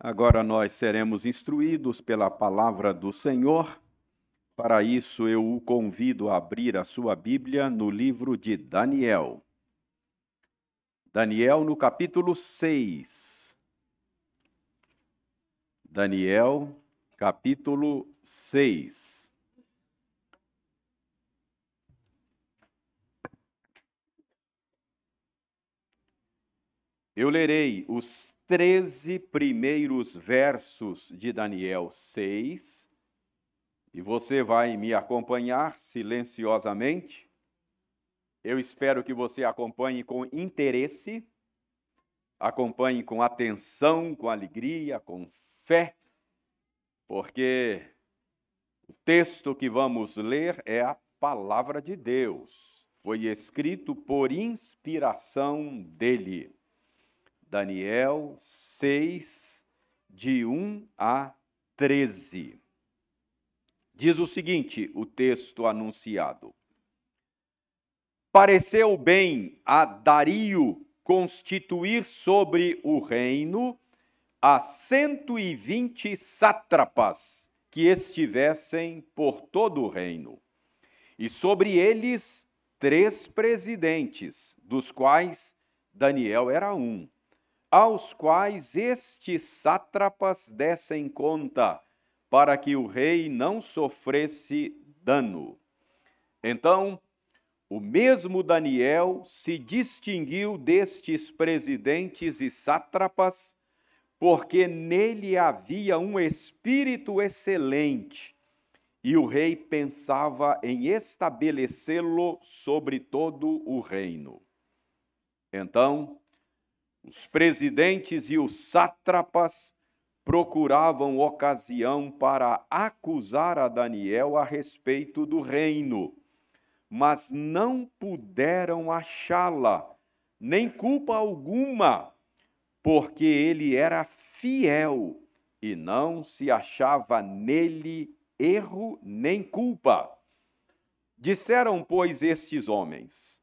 Agora nós seremos instruídos pela palavra do Senhor. Para isso, eu o convido a abrir a sua Bíblia no livro de Daniel. Daniel, no capítulo 6. Daniel, capítulo 6. Eu lerei os 13 primeiros versos de Daniel 6, e você vai me acompanhar silenciosamente. Eu espero que você acompanhe com interesse, acompanhe com atenção, com alegria, com fé, porque o texto que vamos ler é a palavra de Deus. Foi escrito por inspiração dele. Daniel 6, de 1 a 13. Diz o seguinte: o texto anunciado. Pareceu bem a Dario constituir sobre o reino a cento e vinte sátrapas que estivessem por todo o reino, e sobre eles três presidentes, dos quais Daniel era um aos quais estes sátrapas dessem conta, para que o rei não sofresse dano. Então, o mesmo Daniel se distinguiu destes presidentes e sátrapas, porque nele havia um espírito excelente, e o rei pensava em estabelecê-lo sobre todo o reino. Então, os presidentes e os sátrapas procuravam ocasião para acusar a Daniel a respeito do reino, mas não puderam achá-la, nem culpa alguma, porque ele era fiel e não se achava nele erro nem culpa. Disseram, pois, estes homens: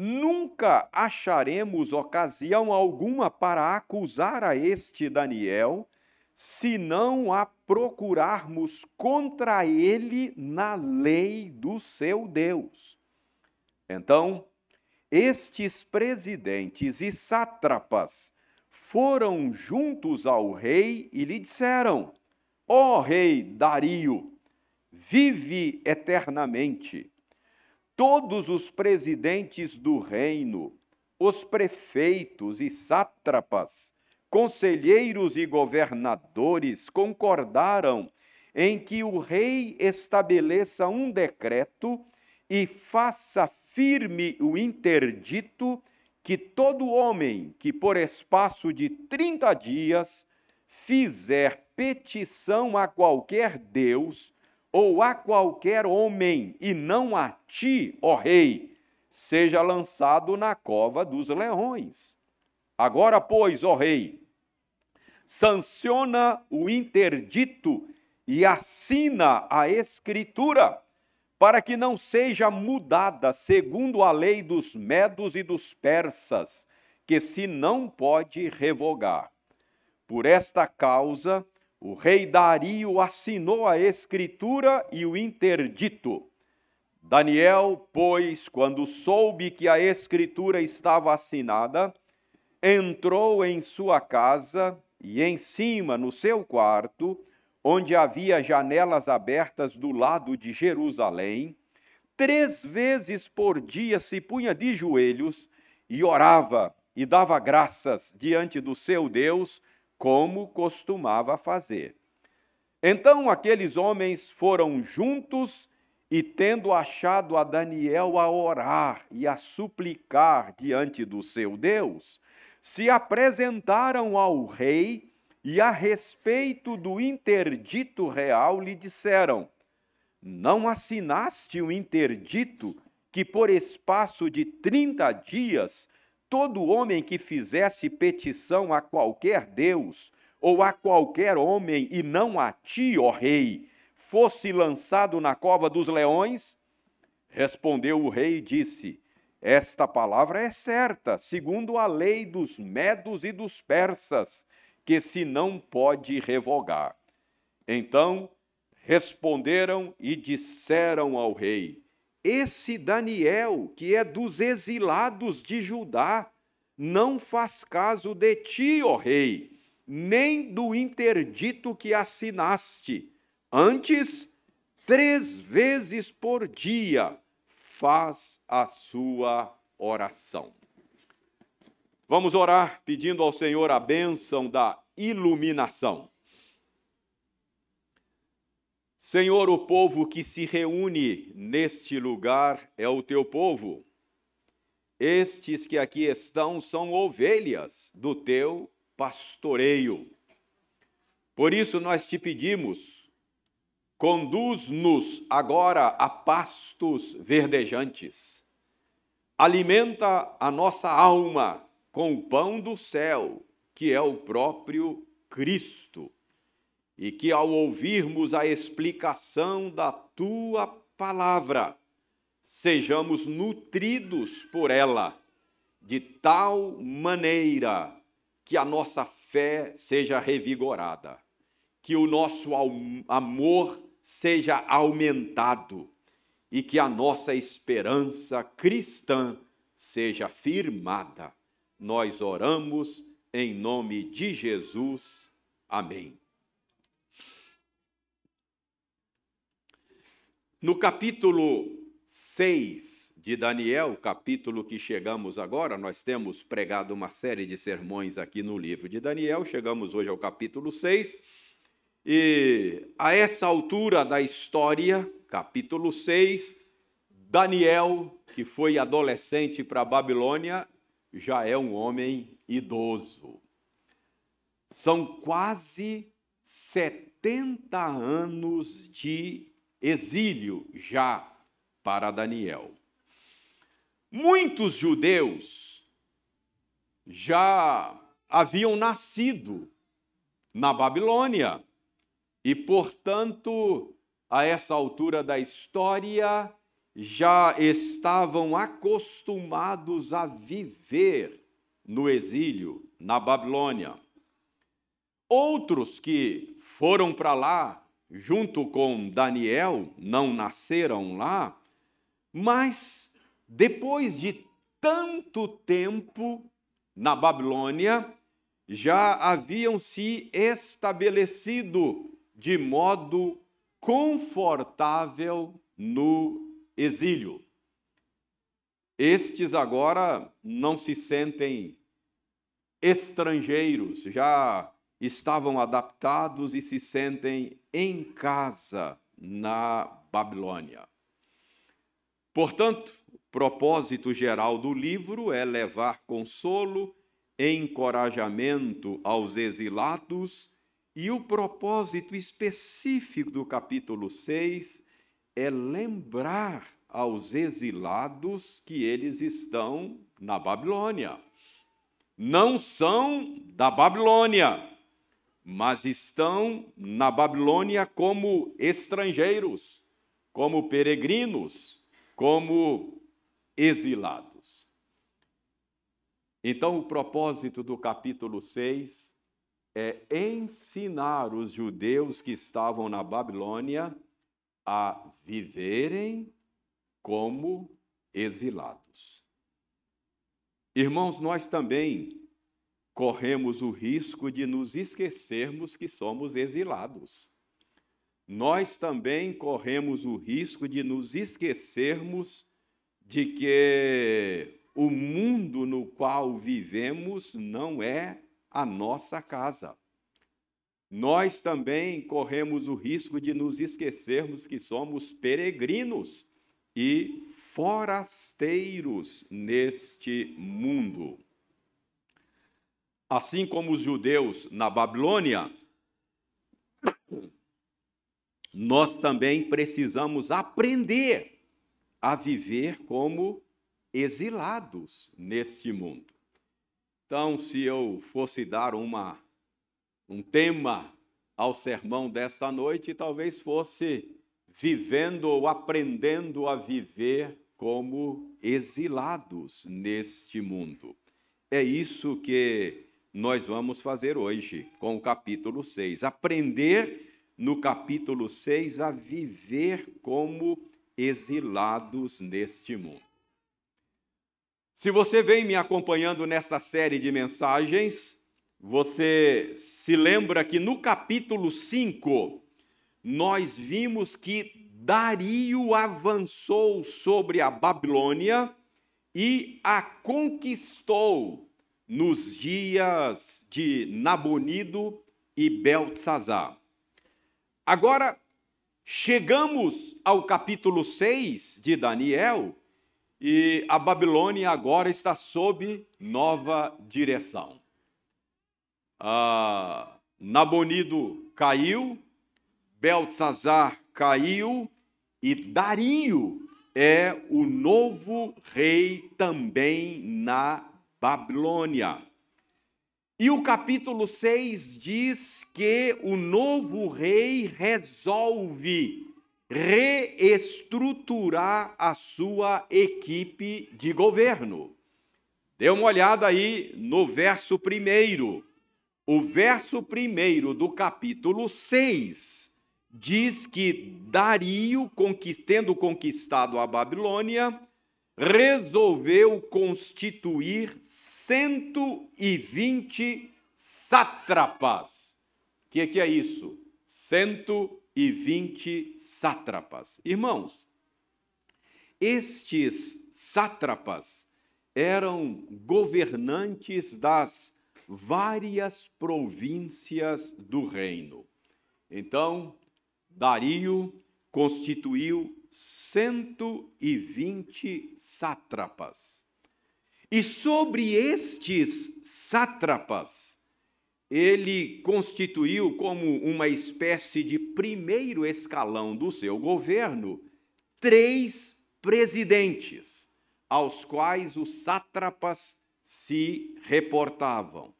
nunca acharemos ocasião alguma para acusar a este Daniel, se não a procurarmos contra ele na lei do seu Deus. Então, estes presidentes e sátrapas foram juntos ao rei e lhe disseram: Ó oh, rei Dario, vive eternamente todos os presidentes do reino, os prefeitos e sátrapas, conselheiros e governadores concordaram em que o rei estabeleça um decreto e faça firme o interdito que todo homem que por espaço de 30 dias fizer petição a qualquer Deus ou a qualquer homem, e não a ti, ó rei, seja lançado na cova dos leões. Agora, pois, ó rei, sanciona o interdito e assina a escritura, para que não seja mudada segundo a lei dos medos e dos persas, que se não pode revogar. Por esta causa, o rei Dario assinou a escritura e o interdito. Daniel, pois, quando soube que a escritura estava assinada, entrou em sua casa e em cima, no seu quarto, onde havia janelas abertas do lado de Jerusalém, três vezes por dia se punha de joelhos e orava e dava graças diante do seu Deus como costumava fazer. Então aqueles homens foram juntos e, tendo achado a Daniel a orar e a suplicar diante do seu Deus, se apresentaram ao rei e, a respeito do interdito real, lhe disseram: Não assinaste o interdito que, por espaço de trinta dias, todo homem que fizesse petição a qualquer Deus ou a qualquer homem, e não a ti, ó rei, fosse lançado na cova dos leões? Respondeu o rei e disse: Esta palavra é certa, segundo a lei dos medos e dos persas, que se não pode revogar. Então responderam e disseram ao rei: Esse Daniel, que é dos exilados de Judá, não faz caso de ti, ó rei, nem do interdito que assinaste. Antes, três vezes por dia faz a sua oração. Vamos orar pedindo ao Senhor a bênção da iluminação. Senhor, o povo que se reúne neste lugar é o teu povo. Estes que aqui estão são ovelhas do teu pastoreio. Por isso nós te pedimos, conduz-nos agora a pastos verdejantes. Alimenta a nossa alma com o pão do céu, que é o próprio Cristo e que ao ouvirmos a explicação da tua palavra, sejamos nutridos por ela, de tal maneira que a nossa fé seja revigorada, que o nosso amor seja aumentado e que a nossa esperança cristã seja firmada. Nós oramos em nome de Jesus. Amém. No capítulo 6 de Daniel, capítulo que chegamos agora, nós temos pregado uma série de sermões aqui no livro de Daniel, chegamos hoje ao capítulo 6, e a essa altura da história, capítulo 6, Daniel, que foi adolescente para a Babilônia, já é um homem idoso. São quase 70 anos de exílio já para Daniel. Muitos judeus já haviam nascido na Babilônia e, portanto, a essa altura da história, já estavam acostumados a viver no exílio na Babilônia. Outros que foram para lá junto com Daniel, não nasceram lá, mas depois de tanto tempo na Babilônia, já haviam se estabelecido de modo confortável no exílio. Estes agora não se sentem estrangeiros, já estavam adaptados e se sentem em casa na Babilônia. Portanto, o propósito geral do livro é levar consolo, encorajamento aos exilados, e o propósito específico do capítulo 6 é lembrar aos exilados que eles estão na Babilônia. Não são da Babilônia, mas estão na Babilônia como estrangeiros, como peregrinos, como exilados. Então, o propósito do capítulo 6 é ensinar os judeus que estavam na Babilônia a viverem como exilados. Irmãos, nós também corremos o risco de nos esquecermos que somos exilados. Nós também corremos o risco de nos esquecermos de que o mundo no qual vivemos não é a nossa casa. Nós também corremos o risco de nos esquecermos que somos peregrinos e forasteiros neste mundo. Assim como os judeus na Babilônia, nós também precisamos aprender a viver como exilados neste mundo. Então, se eu fosse dar uma, um tema ao sermão desta noite, talvez fosse vivendo ou aprendendo a viver como exilados neste mundo. É isso que nós vamos fazer hoje com o capítulo 6. Aprender no capítulo 6 a viver como exilados neste mundo. Se você vem me acompanhando nesta série de mensagens, você se lembra que no capítulo 5 nós vimos que Dario avançou sobre a Babilônia e a conquistou nos dias de Nabonido e Beltzazar. Agora, chegamos ao capítulo 6 de Daniel e a Babilônia agora está sob nova direção. Ah, Nabonido caiu, Beltzazar caiu e Dario é o novo rei também na Babilônia. E o capítulo 6 diz que o novo rei resolve reestruturar a sua equipe de governo. Dê uma olhada aí no verso primeiro. O verso primeiro do capítulo 6 diz que Dario, tendo conquistado a Babilônia, resolveu constituir 120 sátrapas. O que, que é isso? 120 sátrapas. Irmãos, estes sátrapas eram governantes das várias províncias do reino. Então, Dario constituiu 120 sátrapas. E sobre estes sátrapas, ele constituiu como uma espécie de primeiro escalão do seu governo três presidentes, aos quais os sátrapas se reportavam.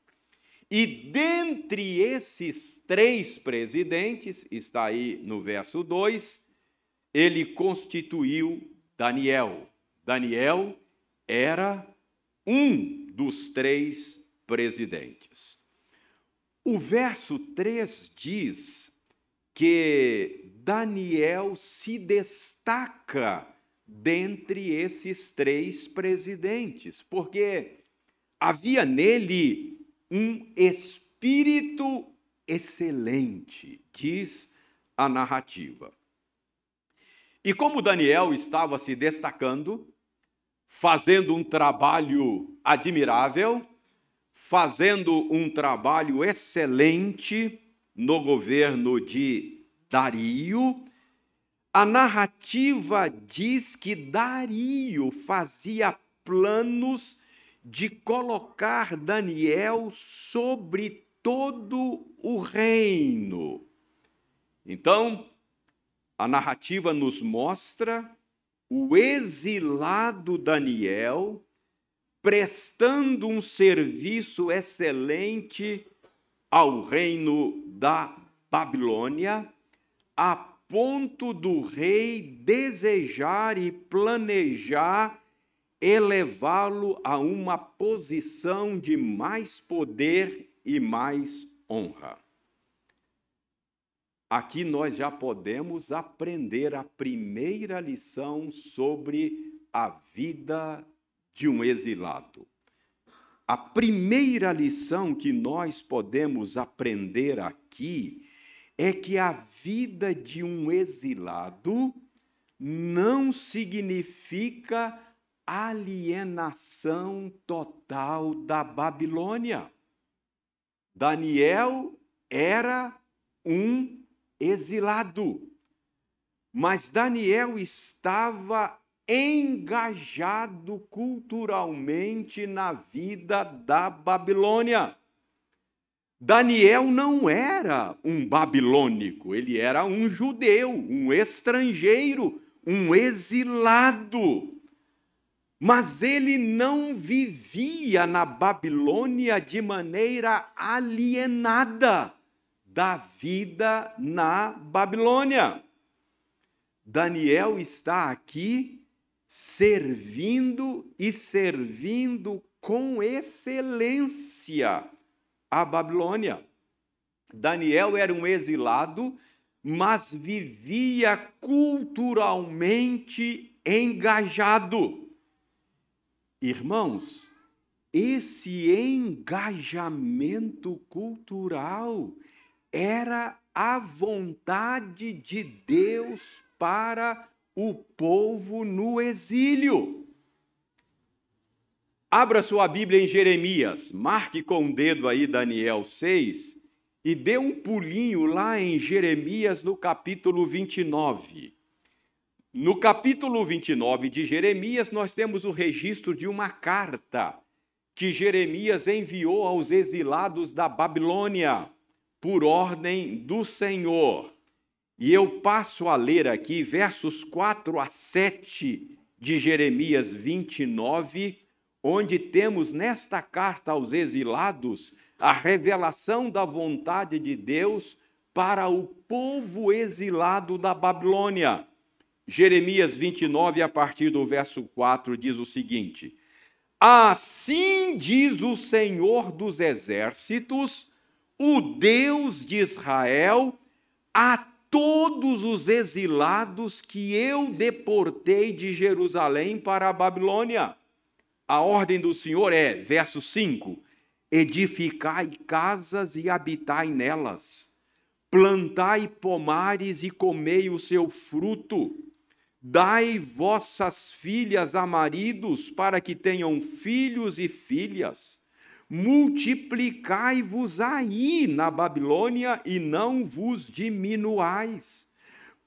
E dentre esses três presidentes, está aí no verso 2, ele constituiu Daniel. Daniel era um dos três presidentes. O verso 3 diz que Daniel se destaca dentre esses três presidentes, porque havia nele um espírito excelente, diz a narrativa. E como Daniel estava se destacando, fazendo um trabalho admirável, fazendo um trabalho excelente no governo de Dario, a narrativa diz que Dario fazia planos de colocar Daniel sobre todo o reino. Então, a narrativa nos mostra o exilado Daniel prestando um serviço excelente ao reino da Babilônia, a ponto do rei desejar e planejar elevá-lo a uma posição de mais poder e mais honra. Aqui nós já podemos aprender a primeira lição sobre a vida de um exilado. A primeira lição que nós podemos aprender aqui é que a vida de um exilado não significa alienação total da Babilônia. Daniel era um exilado, mas Daniel estava engajado culturalmente na vida da Babilônia. Daniel não era um babilônico, ele era um judeu, um estrangeiro, um exilado. Mas ele não vivia na Babilônia de maneira alienada da vida na Babilônia. Daniel está aqui servindo e servindo com excelência à Babilônia. Daniel era um exilado, mas vivia culturalmente engajado. Irmãos, esse engajamento cultural era a vontade de Deus para o povo no exílio. Abra sua Bíblia em Jeremias, marque com o dedo aí Daniel 6 e dê um pulinho lá em Jeremias no capítulo 29. No capítulo 29 de Jeremias, nós temos o registro de uma carta que Jeremias enviou aos exilados da Babilônia, por ordem do Senhor. E eu passo a ler aqui versos 4 a 7 de Jeremias 29, onde temos nesta carta aos exilados a revelação da vontade de Deus para o povo exilado da Babilônia. Jeremias 29, a partir do verso 4, diz o seguinte: Assim diz o Senhor dos exércitos, o Deus de Israel, a todos os exilados que eu deportei de Jerusalém para a Babilônia. A ordem do Senhor é, verso 5: edificai casas e habitai nelas, plantai pomares e comei o seu fruto, dai vossas filhas a maridos para que tenham filhos e filhas, multiplicai-vos aí na Babilônia e não vos diminuais.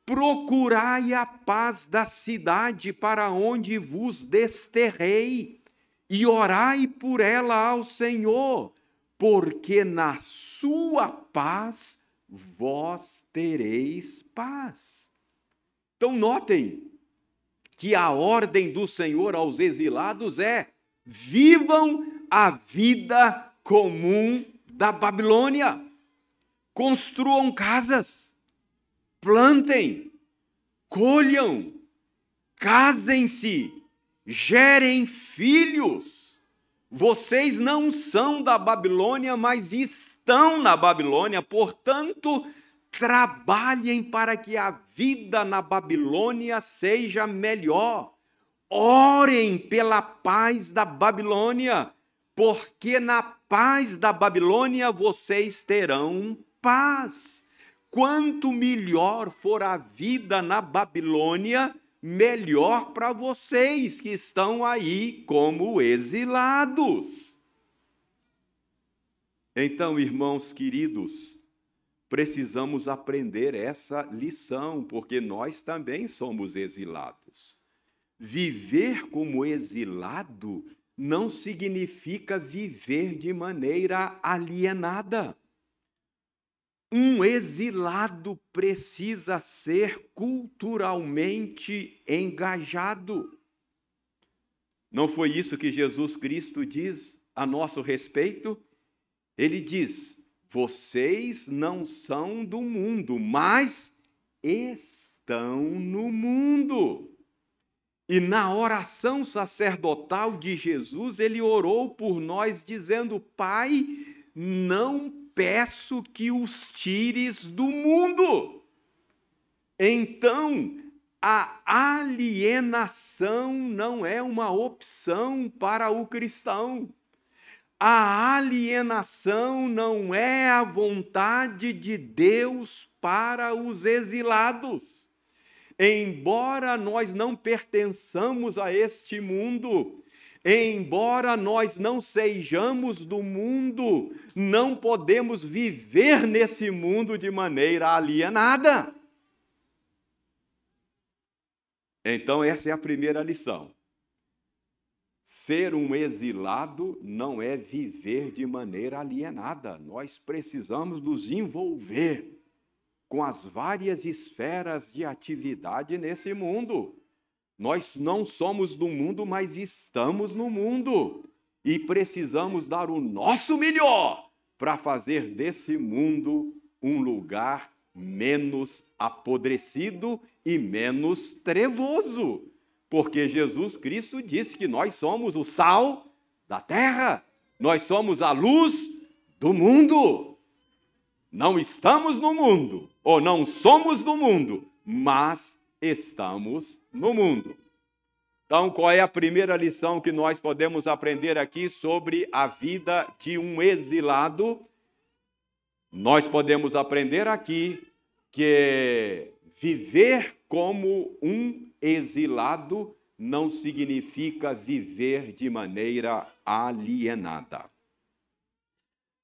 Procurai a paz da cidade para onde vos desterrei e orai por ela ao Senhor, porque na sua paz vós tereis paz. Então, notem que a ordem do Senhor aos exilados é: vivam a vida comum da Babilônia, construam casas, plantem, colham, casem-se, gerem filhos. Vocês não são da Babilônia, mas estão na Babilônia, portanto, trabalhem para que a vida na Babilônia seja melhor. Orem pela paz da Babilônia, porque na paz da Babilônia vocês terão paz. Quanto melhor for a vida na Babilônia, melhor para vocês que estão aí como exilados. Então, irmãos queridos, precisamos aprender essa lição, porque nós também somos exilados. Viver como exilado não significa viver de maneira alienada. Um exilado precisa ser culturalmente engajado. Não foi isso que Jesus Cristo diz a nosso respeito? Ele diz: vocês não são do mundo, mas estão no mundo. E na oração sacerdotal de Jesus, ele orou por nós, dizendo: Pai, não peço que os tires do mundo. Então, a alienação não é uma opção para o cristão. A alienação não é a vontade de Deus para os exilados. Embora nós não pertençamos a este mundo, Embora nós não sejamos do mundo, não podemos viver nesse mundo de maneira alienada. Então, essa é a primeira lição. Ser um exilado não é viver de maneira alienada. Nós precisamos nos envolver com as várias esferas de atividade nesse mundo. Nós não somos do mundo, mas estamos no mundo e precisamos dar o nosso melhor para fazer desse mundo um lugar menos apodrecido e menos trevoso. Porque Jesus Cristo disse que nós somos o sal da terra, nós somos a luz do mundo. Não estamos no mundo, ou não somos do mundo, mas estamos no mundo. Então, qual é a primeira lição que nós podemos aprender aqui sobre a vida de um exilado? Nós podemos aprender aqui que viver como um exilado não significa viver de maneira alienada.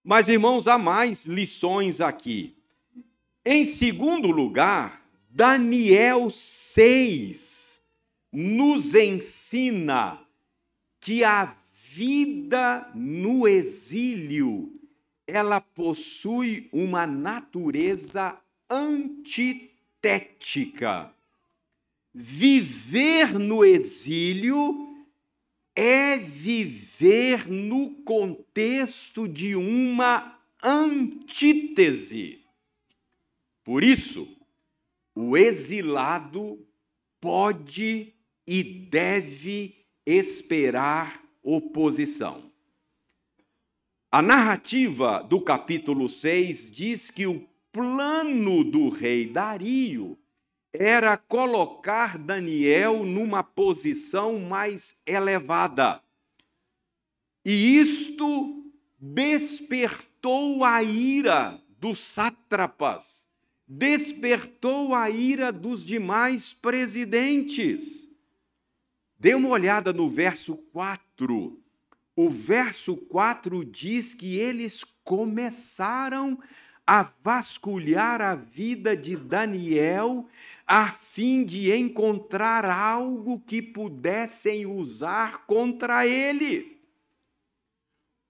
Mas, irmãos, há mais lições aqui. Em segundo lugar, Daniel 6 nos ensina que a vida no exílio ela possui uma natureza antitética. Viver no exílio é viver no contexto de uma antítese. Por isso, o exilado pode e deve esperar oposição. A narrativa do capítulo 6 diz que o plano do rei Dario era colocar Daniel numa posição mais elevada. E isto despertou a ira dos sátrapas, despertou a ira dos demais presidentes. Dê uma olhada no verso 4. O verso 4 diz que eles começaram a vasculhar a vida de Daniel, a fim de encontrar algo que pudessem usar contra ele.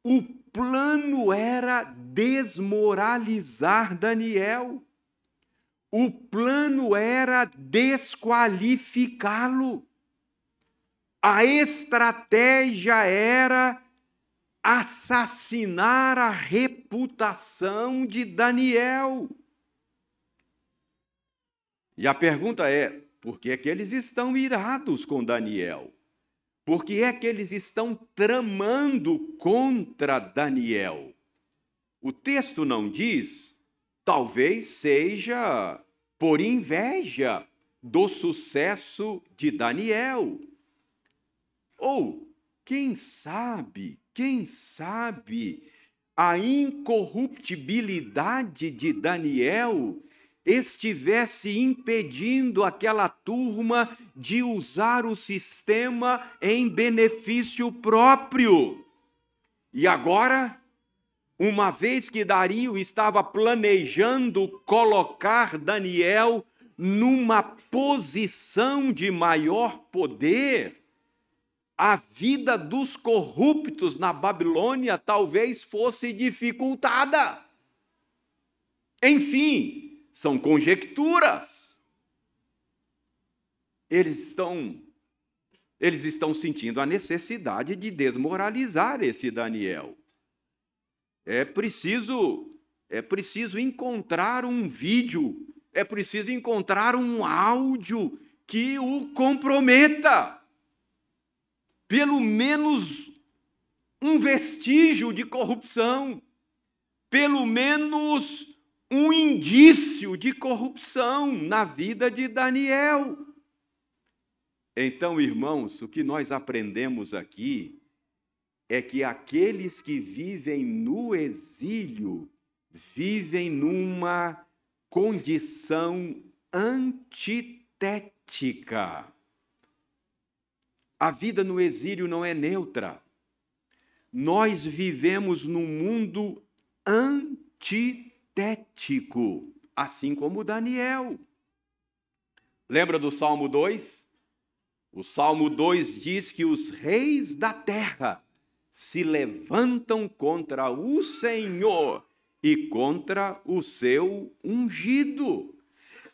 O plano era desmoralizar Daniel. O plano era desqualificá-lo. A estratégia era assassinar a reputação de Daniel. E a pergunta é: por que é que eles estão irados com Daniel? Por que é que eles estão tramando contra Daniel? O texto não diz, talvez seja por inveja do sucesso de Daniel. Ou, quem sabe, quem sabe a incorruptibilidade de Daniel estivesse impedindo aquela turma de usar o sistema em benefício próprio. E agora, uma vez que Dario estava planejando colocar Daniel numa posição de maior poder, a vida dos corruptos na Babilônia talvez fosse dificultada. Enfim, são conjecturas. Eles estão eles estão sentindo a necessidade de desmoralizar esse Daniel. É preciso é preciso encontrar um vídeo, é preciso encontrar um áudio que o comprometa pelo menos um vestígio de corrupção, pelo menos um indício de corrupção na vida de Daniel. Então, irmãos, o que nós aprendemos aqui é que aqueles que vivem no exílio vivem numa condição antitética. A vida no exílio não é neutra. Nós vivemos num mundo antitético, assim como Daniel. Lembra do Salmo 2? O Salmo 2 diz que os reis da terra se levantam contra o Senhor e contra o seu ungido.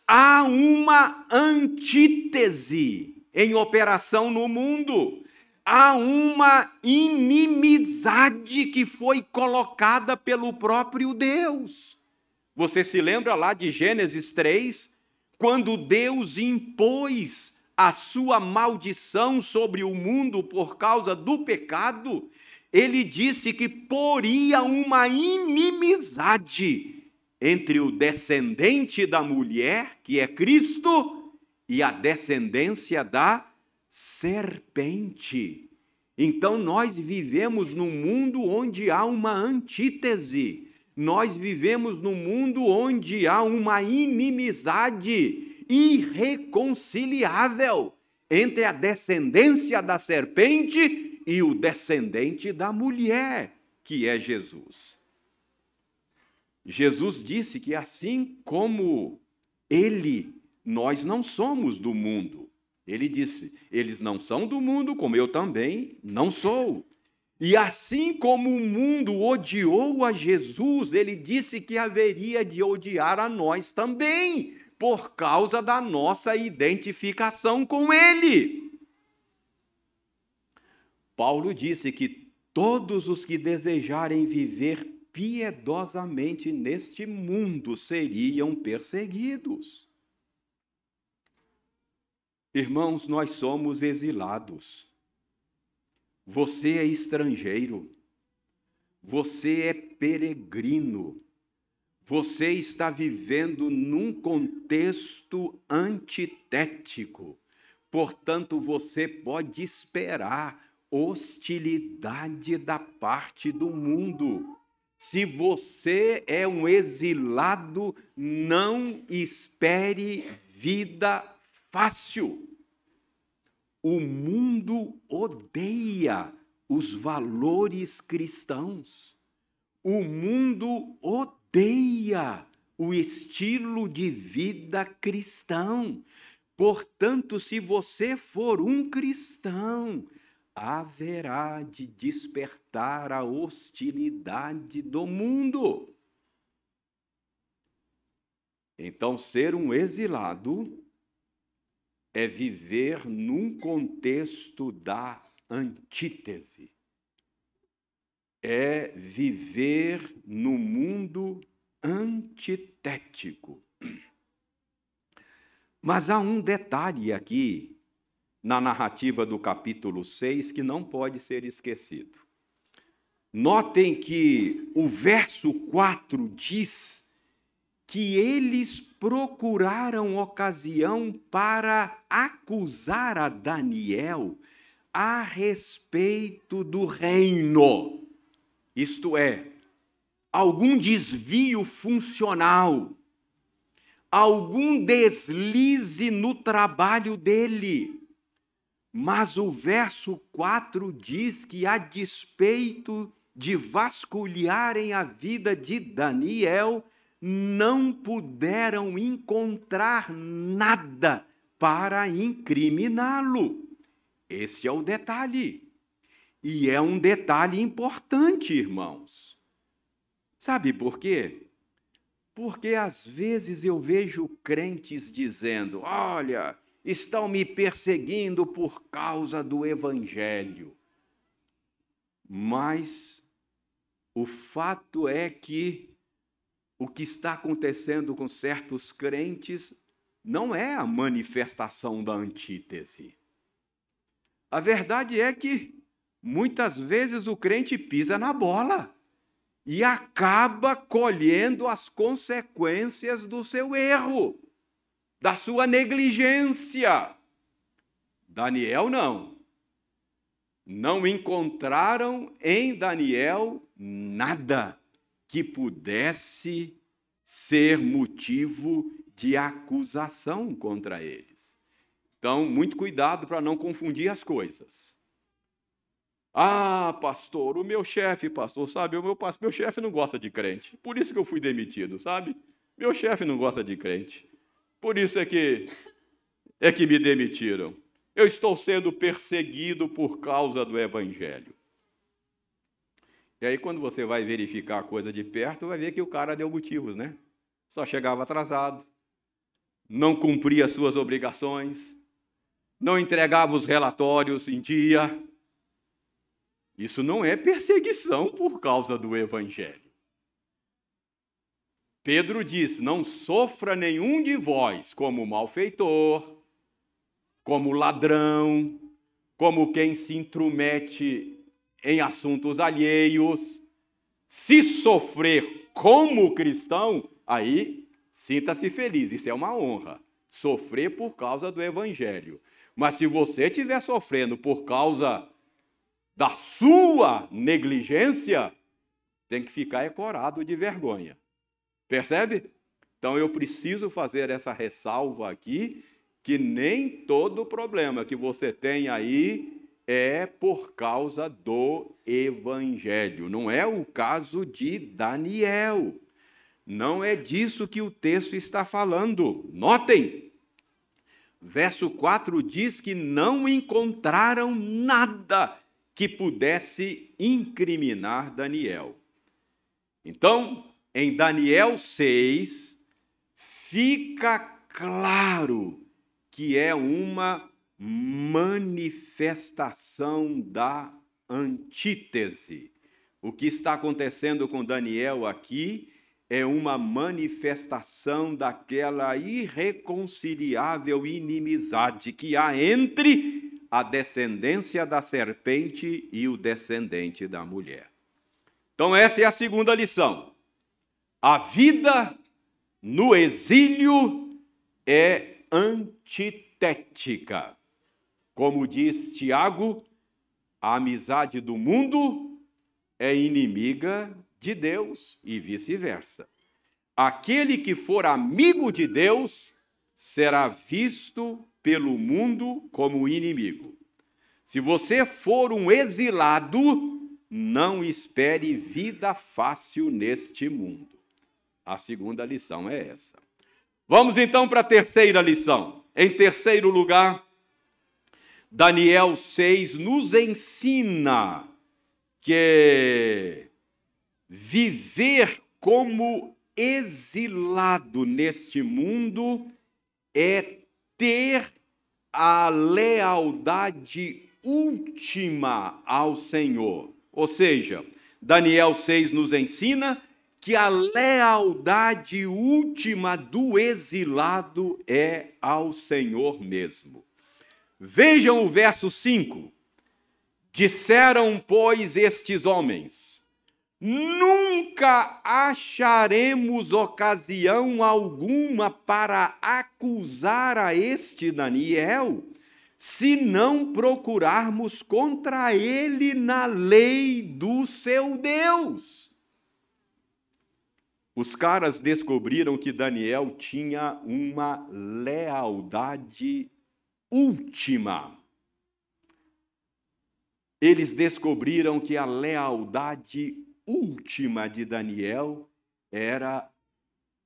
Há uma antítese em operação no mundo. Há uma inimizade que foi colocada pelo próprio Deus. Você se lembra lá de Gênesis 3, quando Deus impôs a sua maldição sobre o mundo por causa do pecado? Ele disse que poria uma inimizade entre o descendente da mulher, que é Cristo, e a descendência da serpente. Então nós vivemos num mundo onde há uma antítese. Nós vivemos num mundo onde há uma inimizade irreconciliável entre a descendência da serpente e o descendente da mulher, que é Jesus. Jesus disse que assim como ele, nós não somos do mundo. Ele disse: Eles não são do mundo, como eu também não sou. E assim como o mundo odiou a Jesus, ele disse que haveria de odiar a nós também, por causa da nossa identificação com ele. Paulo disse que todos os que desejarem viver piedosamente neste mundo seriam perseguidos. Irmãos, nós somos exilados. Você é estrangeiro. Você é peregrino. Você está vivendo num contexto antitético. Portanto, você pode esperar hostilidade da parte do mundo. Se você é um exilado, não espere vida fácil. O mundo odeia os valores cristãos. O mundo odeia o estilo de vida cristão. Portanto, se você for um cristão, haverá de despertar a hostilidade do mundo. Então, ser um exilado é viver num contexto da antítese. É viver no mundo antitético. Mas há um detalhe aqui na narrativa do capítulo 6 que não pode ser esquecido. Notem que o verso 4 diz que eles procuraram ocasião para acusar a Daniel a respeito do reino. Isto é, algum desvio funcional, algum deslize no trabalho dele. Mas o verso 4 diz que, a despeito de vasculharem a vida de Daniel, não puderam encontrar nada para incriminá-lo. Este é o detalhe. E é um detalhe importante, irmãos. Sabe por quê? Porque às vezes eu vejo crentes dizendo: olha, estão me perseguindo por causa do Evangelho. Mas o fato é que o que está acontecendo com certos crentes não é a manifestação da antítese. A verdade é que muitas vezes o crente pisa na bola e acaba colhendo as consequências do seu erro, da sua negligência. Daniel não. Não encontraram em Daniel nada que pudesse ser motivo de acusação contra eles. Então, muito cuidado para não confundir as coisas. Ah, pastor, o meu chefe, pastor, sabe, o meu, meu chefe não gosta de crente. Por isso que eu fui demitido, sabe? Meu chefe não gosta de crente. Por isso é que é que me demitiram. Eu estou sendo perseguido por causa do evangelho. E aí, quando você vai verificar a coisa de perto, vai ver que o cara deu motivos, né? Só chegava atrasado, não cumpria as suas obrigações, não entregava os relatórios em dia. Isso não é perseguição por causa do Evangelho. Pedro diz: Não sofra nenhum de vós como malfeitor, como ladrão, como quem se intromete em assuntos alheios. Se sofrer como cristão, aí sinta-se feliz, isso é uma honra. Sofrer por causa do evangelho. Mas se você estiver sofrendo por causa da sua negligência, tem que ficar ecorado de vergonha. Percebe? Então eu preciso fazer essa ressalva aqui, que nem todo problema que você tem aí é por causa do evangelho. Não é o caso de Daniel. Não é disso que o texto está falando. Notem, verso 4 diz que não encontraram nada que pudesse incriminar Daniel. Então, em Daniel 6, fica claro que é uma manifestação da antítese. O que está acontecendo com Daniel aqui é uma manifestação daquela irreconciliável inimizade que há entre a descendência da serpente e o descendente da mulher. Então, essa é a segunda lição. A vida no exílio é antitética. Como diz Tiago, a amizade do mundo é inimiga de Deus e vice-versa. Aquele que for amigo de Deus será visto pelo mundo como inimigo. Se você for um exilado, não espere vida fácil neste mundo. A segunda lição é essa. Vamos então para a terceira lição. Em terceiro lugar, Daniel 6 nos ensina que viver como exilado neste mundo é ter a lealdade última ao Senhor. Ou seja, Daniel 6 nos ensina que a lealdade última do exilado é ao Senhor mesmo. Vejam o verso 5. Disseram, pois, estes homens: Nunca acharemos ocasião alguma para acusar a este Daniel, se não procurarmos contra ele na lei do seu Deus. Os caras descobriram que Daniel tinha uma lealdade última. Eles descobriram que a lealdade última de Daniel era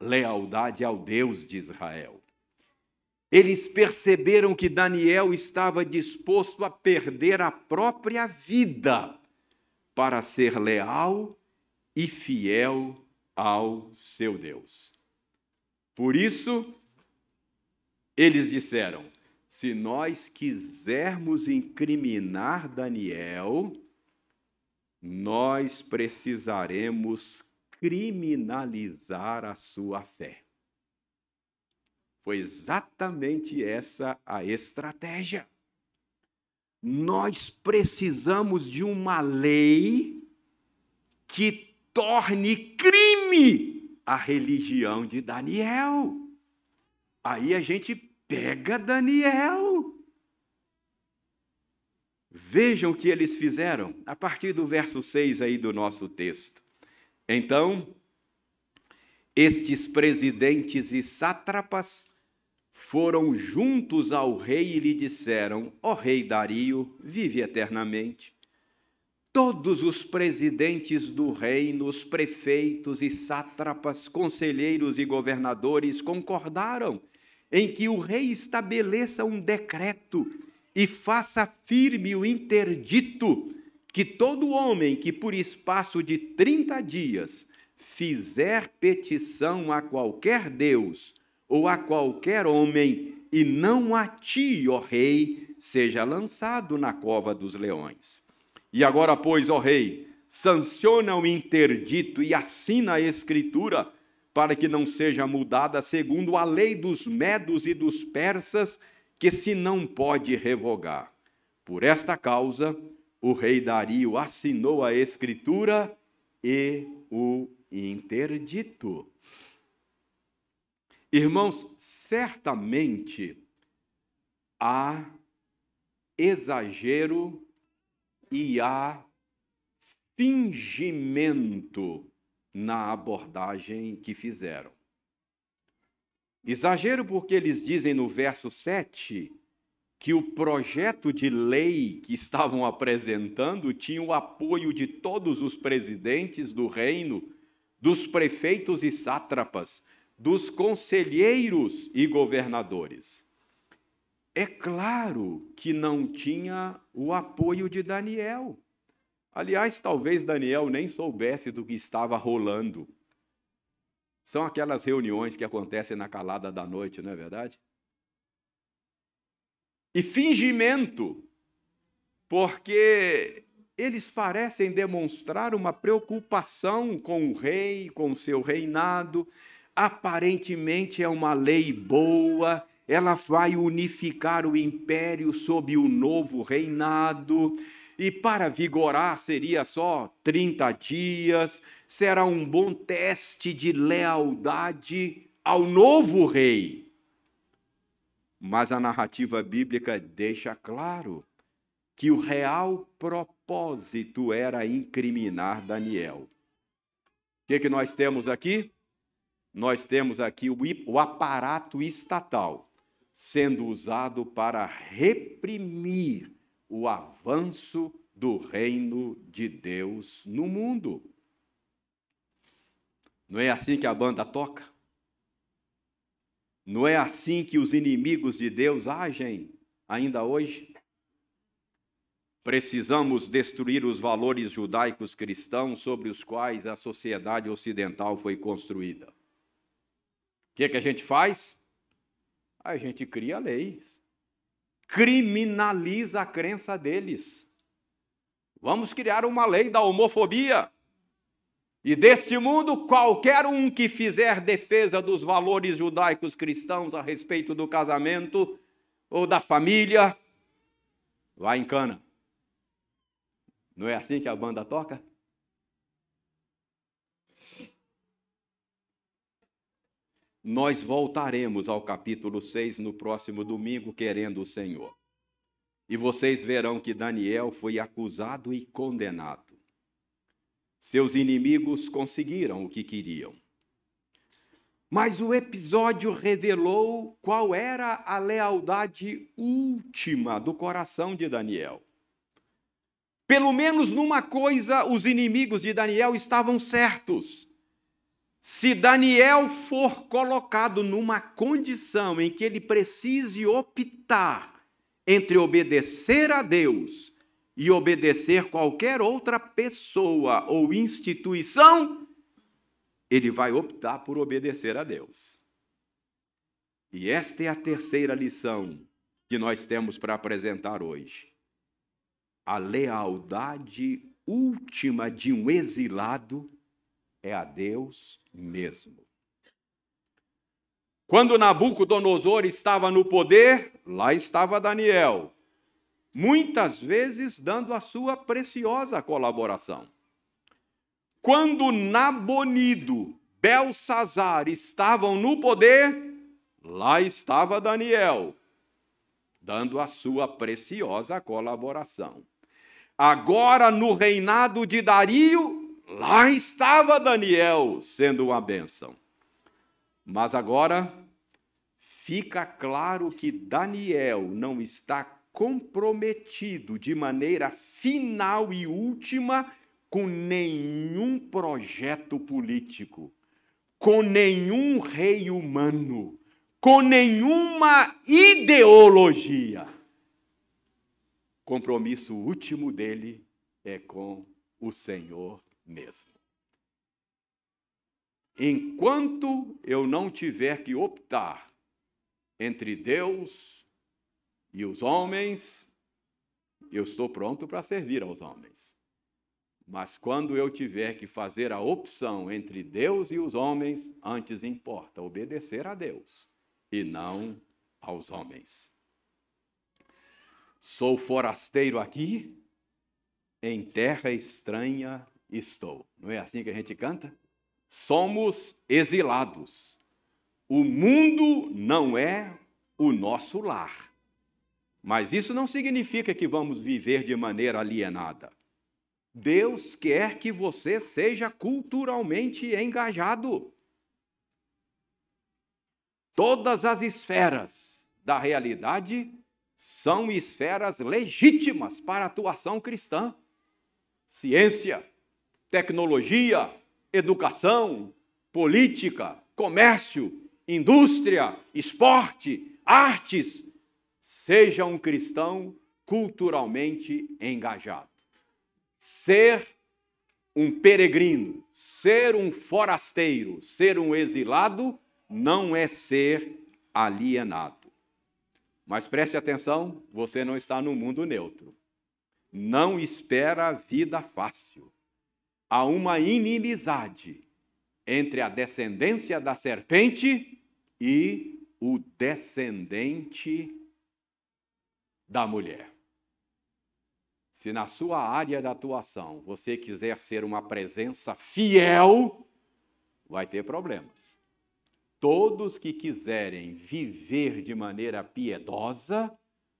lealdade ao Deus de Israel. Eles perceberam que Daniel estava disposto a perder a própria vida para ser leal e fiel ao seu Deus. Por isso, eles disseram: se nós quisermos incriminar Daniel, nós precisaremos criminalizar a sua fé. Foi exatamente essa a estratégia. Nós precisamos de uma lei que torne crime a religião de Daniel. Aí a gente pega Daniel. Vejam o que eles fizeram a partir do verso 6 aí do nosso texto. Então, estes presidentes e sátrapas foram juntos ao rei e lhe disseram: Ó oh, rei Dario, vive eternamente. Todos os presidentes do reino, os prefeitos e sátrapas, conselheiros e governadores concordaram em que o rei estabeleça um decreto e faça firme o interdito que todo homem que por espaço de 30 dias fizer petição a qualquer Deus ou a qualquer homem e não a ti, ó rei, seja lançado na cova dos leões. E agora, pois, ó rei, sanciona o interdito e assina a escritura, para que não seja mudada segundo a lei dos medos e dos persas, que se não pode revogar. Por esta causa, o rei Dario assinou a escritura e o interdito. Irmãos, certamente há exagero e há fingimento na abordagem que fizeram. Exagero porque eles dizem no verso 7 que o projeto de lei que estavam apresentando tinha o apoio de todos os presidentes do reino, dos prefeitos e sátrapas, dos conselheiros e governadores. É claro que não tinha o apoio de Daniel. Aliás, talvez Daniel nem soubesse do que estava rolando. São aquelas reuniões que acontecem na calada da noite, não é verdade? E fingimento, porque eles parecem demonstrar uma preocupação com o rei, com seu reinado. Aparentemente é uma lei boa, ela vai unificar o império sob o novo reinado e para vigorar seria só 30 dias, será um bom teste de lealdade ao novo rei. Mas a narrativa bíblica deixa claro que o real propósito era incriminar Daniel. O que, que nós temos aqui? Nós temos aqui o, o aparato estatal sendo usado para reprimir o avanço do reino de Deus no mundo. Não é assim que a banda toca? Não é assim que os inimigos de Deus agem ainda hoje? Precisamos destruir os valores judaicos cristãos sobre os quais a sociedade ocidental foi construída. O que, é que a gente faz? A gente cria leis criminaliza a crença deles. Vamos criar uma lei da homofobia. E deste mundo, qualquer um que fizer defesa dos valores judaicos cristãos a respeito do casamento ou da família, vai em cana. Não é assim que a banda toca? Nós voltaremos ao capítulo 6 no próximo domingo, querendo o Senhor. E vocês verão que Daniel foi acusado e condenado. Seus inimigos conseguiram o que queriam. Mas o episódio revelou qual era a lealdade última do coração de Daniel. Pelo menos numa coisa, os inimigos de Daniel estavam certos. Se Daniel for colocado numa condição em que ele precise optar entre obedecer a Deus e obedecer qualquer outra pessoa ou instituição, ele vai optar por obedecer a Deus. E esta é a terceira lição que nós temos para apresentar hoje. A lealdade última de um exilado é a Deus mesmo. Quando Nabucodonosor estava no poder, lá estava Daniel, muitas vezes dando a sua preciosa colaboração. Quando Nabonido, Belsazar estavam no poder, lá estava Daniel, dando a sua preciosa colaboração. Agora, no reinado de Dario, Lá estava Daniel sendo uma bênção. Mas agora fica claro que Daniel não está comprometido de maneira final e última com nenhum projeto político, com nenhum rei humano, com nenhuma ideologia. Compromisso último dele é com o Senhor mesmo. Enquanto eu não tiver que optar entre Deus e os homens, eu estou pronto para servir aos homens. Mas quando eu tiver que fazer a opção entre Deus e os homens, antes importa obedecer a Deus e não aos homens. Sou forasteiro aqui, em terra estranha estou. Não é assim que a gente canta? Somos exilados. O mundo não é o nosso lar. Mas isso não significa que vamos viver de maneira alienada. Deus quer que você seja culturalmente engajado. Todas as esferas da realidade são esferas legítimas para a atuação cristã. Ciência, tecnologia, educação, política, comércio, indústria, esporte, artes. Seja um cristão culturalmente engajado. Ser um peregrino, ser um forasteiro, ser um exilado, não é ser alienado. Mas preste atenção, você não está no mundo neutro. Não espera a vida fácil. Há uma inimizade entre a descendência da serpente e o descendente da mulher. Se na sua área de atuação você quiser ser uma presença fiel, vai ter problemas. Todos que quiserem viver de maneira piedosa,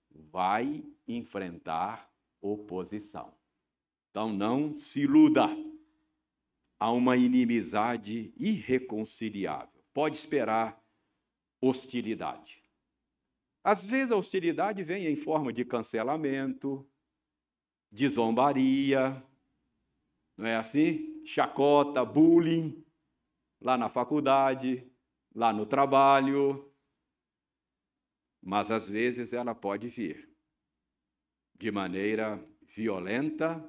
vai enfrentar oposição. Então não se iluda. Há uma inimizade irreconciliável. Pode esperar hostilidade. Às vezes a hostilidade vem em forma de cancelamento, de zombaria, não é assim? Chacota, bullying, lá na faculdade, lá no trabalho. Mas às vezes ela pode vir de maneira violenta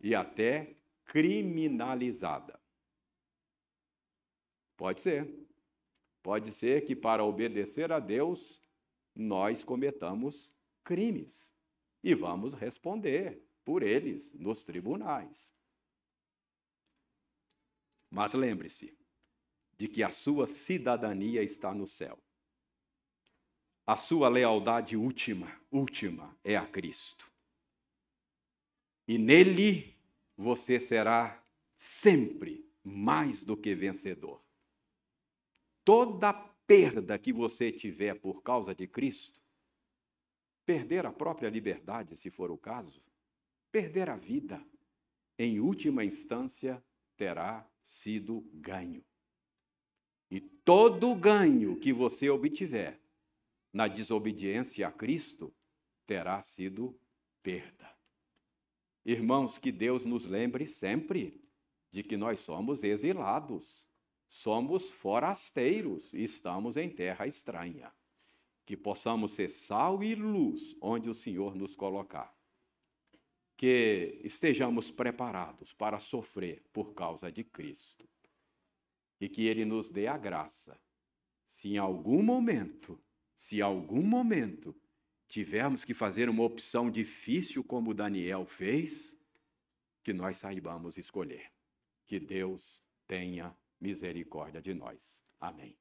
e até criminalizada. Pode ser. Pode ser que para obedecer a Deus nós cometamos crimes e vamos responder por eles nos tribunais. Mas lembre-se de que a sua cidadania está no céu. A sua lealdade última, última é a Cristo. E nele você será sempre mais do que vencedor. Toda perda que você tiver por causa de Cristo perder a própria liberdade, se for o caso, perder a vida, em última instância, terá sido ganho. E todo ganho que você obtiver na desobediência a Cristo terá sido perda. Irmãos, que Deus nos lembre sempre de que nós somos exilados, somos forasteiros, estamos em terra estranha que possamos ser sal e luz onde o Senhor nos colocar. Que estejamos preparados para sofrer por causa de Cristo. E que Ele nos dê a graça, se em algum momento, se em algum momento tivermos que fazer uma opção difícil como Daniel fez, que nós saibamos escolher. Que Deus tenha misericórdia de nós. Amém.